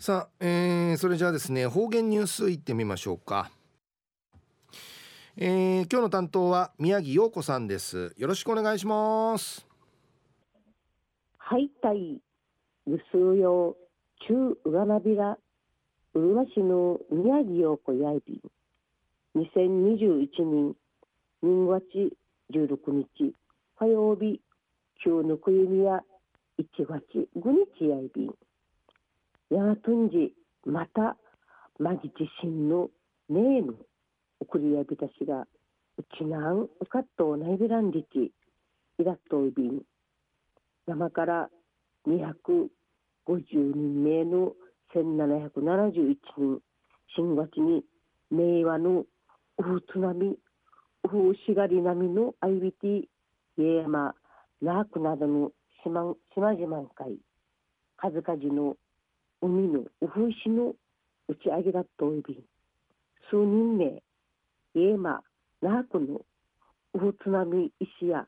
さあ、えー、それじゃあですね方言ニュースいってみましょうか、えー、今日の担当は宮城陽子さんです。よろしくお願いします。はいたいぐすうよ中うがなびらうるま市の宮城陽子やいびん。2021年2月16日火曜日旧のくゆみや1月5日やいびん。やがとんじまたまぎ自身のねえの送りやびたしがうちなんうかっとないびらんりちいらっといびん山から250人目の1771人新月に明和のウフ津波ウフしがり並みのアイビティ家山ナークなどの島島々会数々の海のウフ石の打ち上げだとおび数人名家山ナークのウフ津波石や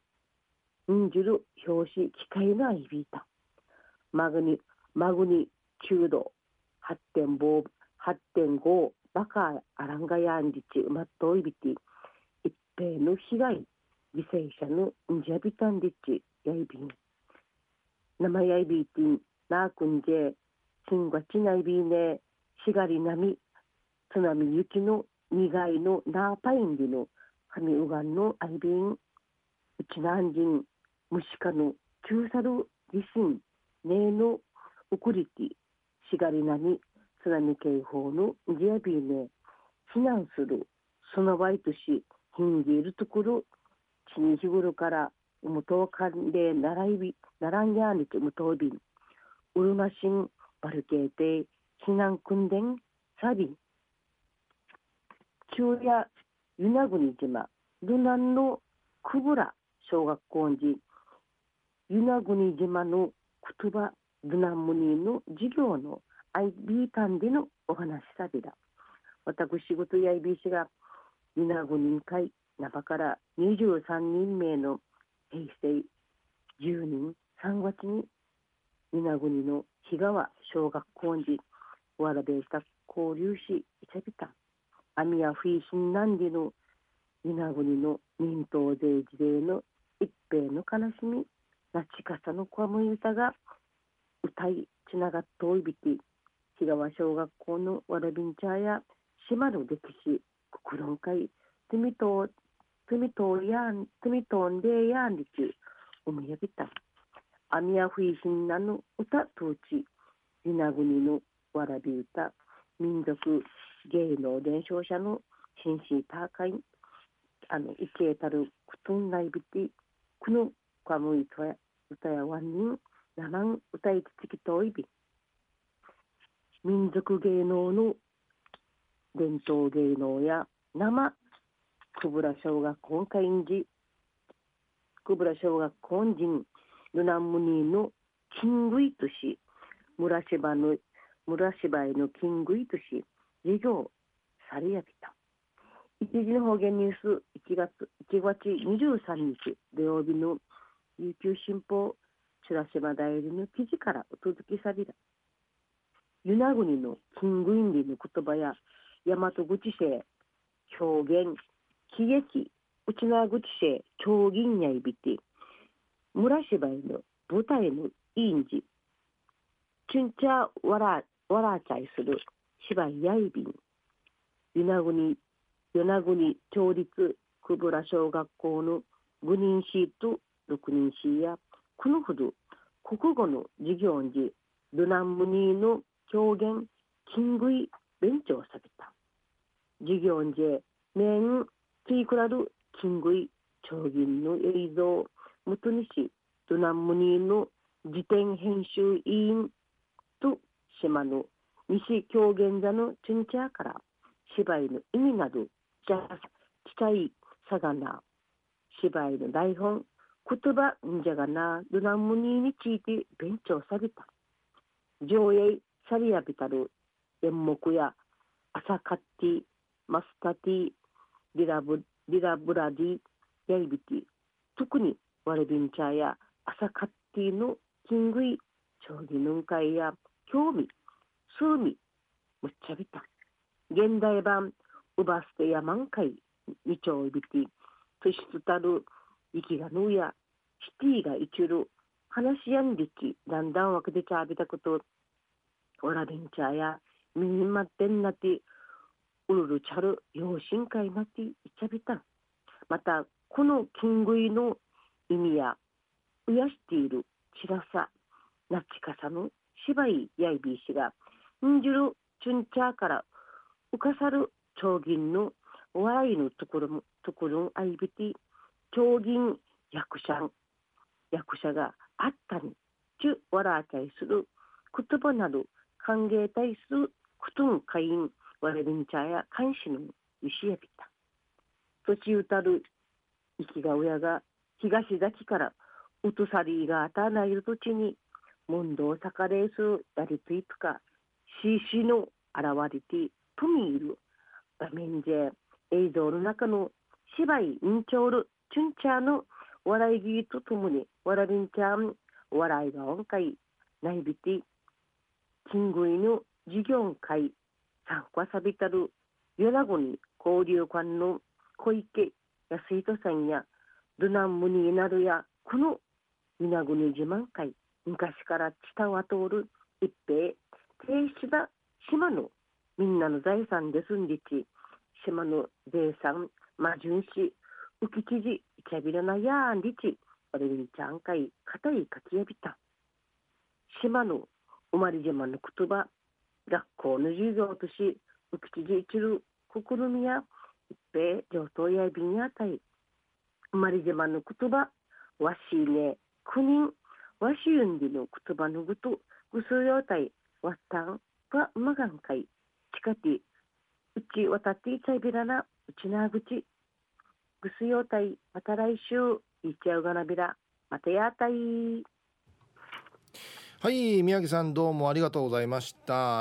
んじる表紙機械のアイビータマグニマグニチュード8.5バカアランガヤンリチウマットイビティ一平の被害犠牲者のンジャビタンリチヤイビン生ヤイビーティンナークンジ金がちないびね。しがりなみ津波雪のにがいのなあぱいんでの神うがんのあいびんうちなんじんむしかのきゅうさるりしんねえのウくりティ。しがりなみ津波警報のジアビーね。避難するそのわいとしひんでいるところ。ちにひごろからもとうかんでならいびならんやあにてむとうびんうるましんバルケーテ避難訓練サビ中夜与那国島ルナンのクブラ小学校に与那国島の言葉ルナンムニーの授業の IB 間でのお話さびだ私事や IB 氏が与那国人会中から23人名の平成10人3月に与那国の日川小学校にわらべした交流しいちゃびた。網やフィーシンナンディの与那国の民党税事例の一平の悲しみなちかさのこむい歌が歌いつながっといびき日川小学校のわらびんちゃや島の歴史国論会テミトテミトやんテミトンでやんりちおみやびた。アミヤフイヒンナの歌統治。リナグニのわらび歌。民族芸能伝承者の紳士ターカイあのイケータルクトンナイビティクノカムイトヤ歌やワンニンナマン歌いつきといび。民族芸能の伝統芸能や生。久ブラ小学校会員時久ブラ小学校人。ルナムニーのキングイトシ村芝の村芝居のキングイトシ授業されやびた一時の方言ニュース1月1月23日土曜日の琉球新報チュラシマ代理の記事からお届けさびだ与那国のキングインディの言葉や大和口世表現喜劇内縄口世超銀やいびて村芝居の舞台のインジチュンチャわらわらちゃいする芝居やいびん与那国与那国町立久保ら小学校の5人シート6人シーやこのほど国語の授業にルナンムニーの表現金食勉強された。授業に面ついくらる金食い長銀の映像むとにしルナムニーの辞典編集委員と島の西狂言座のチュンチャーから芝居の意味などじゃ近いさがな芝居の台本言葉んじゃがなルナムニーについて勉強された。上映サリアビタル演目やアサカッティマスタティリラブリラブラディヤイビティ特にワレビンチャーやアサカッティのキングイ調理の会や興味数味むっちゃびた。現代版ウバステや満開二丁いびてとしつたる息がぬやシティがいちる話しやんりきだんだんわけでちゃびたこと。オラビンチャーやミニマってんなてウルルチャル養親会なていちゃびた。またこの金食いの意味や増やしているちらさなちかさの芝居やいびいしがんじるチュンチャーから浮かさる長銀のお笑いのところもところあいびて長銀役者役者があったにちゅ笑あたいする言葉など歓迎対することん会員われんちゃや監視の石やびた。土地うたる生きが親が東崎からうとさりがあたないる土地に問答さかれすだりついつかししの現れてとみいる。場面で映像の中の芝居インチョールチュンチャーの笑いぎとともに笑りんちゃん笑いが音階ないびて金具の事業会参加さびたる与那国交流館の小池安人さんやルナンムになるやこの稲国自慢会昔から伝わ通る一平停止だ島のみんなの財産ですんりち島の税産魔順し浮き記事いちゃびらなやんりちわれりちゃんかいかたいかきやびた。島の生まれ島の言葉学校の授業とし浮き記事一る試みや一平上等やびんやたい。生まれ島の言葉わしいね国人わしゆんりの言葉のぐとぐすようたいわったんはまがんかい。ちかてうちわたっていちゃいびらなうちなぐち。ぐすようたいまた来週いっちゃうがなびらまたやたい。はい宮城さんどうもありがとうございました。